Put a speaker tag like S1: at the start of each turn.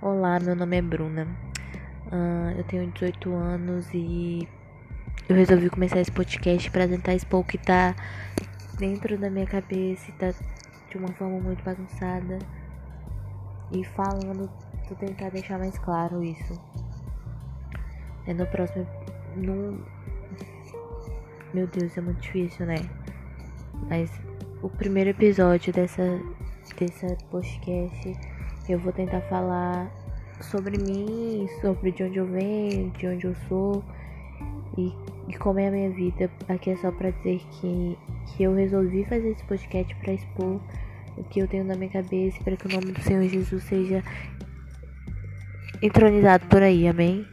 S1: Olá, meu nome é Bruna. Uh, eu tenho 18 anos e eu resolvi começar esse podcast para tentar expor o que tá dentro da minha cabeça e tá de uma forma muito bagunçada. E falando, vou tentar deixar mais claro isso. É no próximo. No... Meu Deus, é muito difícil, né? Mas o primeiro episódio dessa, dessa podcast eu vou tentar falar sobre mim, sobre de onde eu venho, de onde eu sou e, e como é a minha vida. Aqui é só pra dizer que, que eu resolvi fazer esse podcast pra expor o que eu tenho na minha cabeça para que o nome do Senhor Jesus seja entronizado por aí, amém?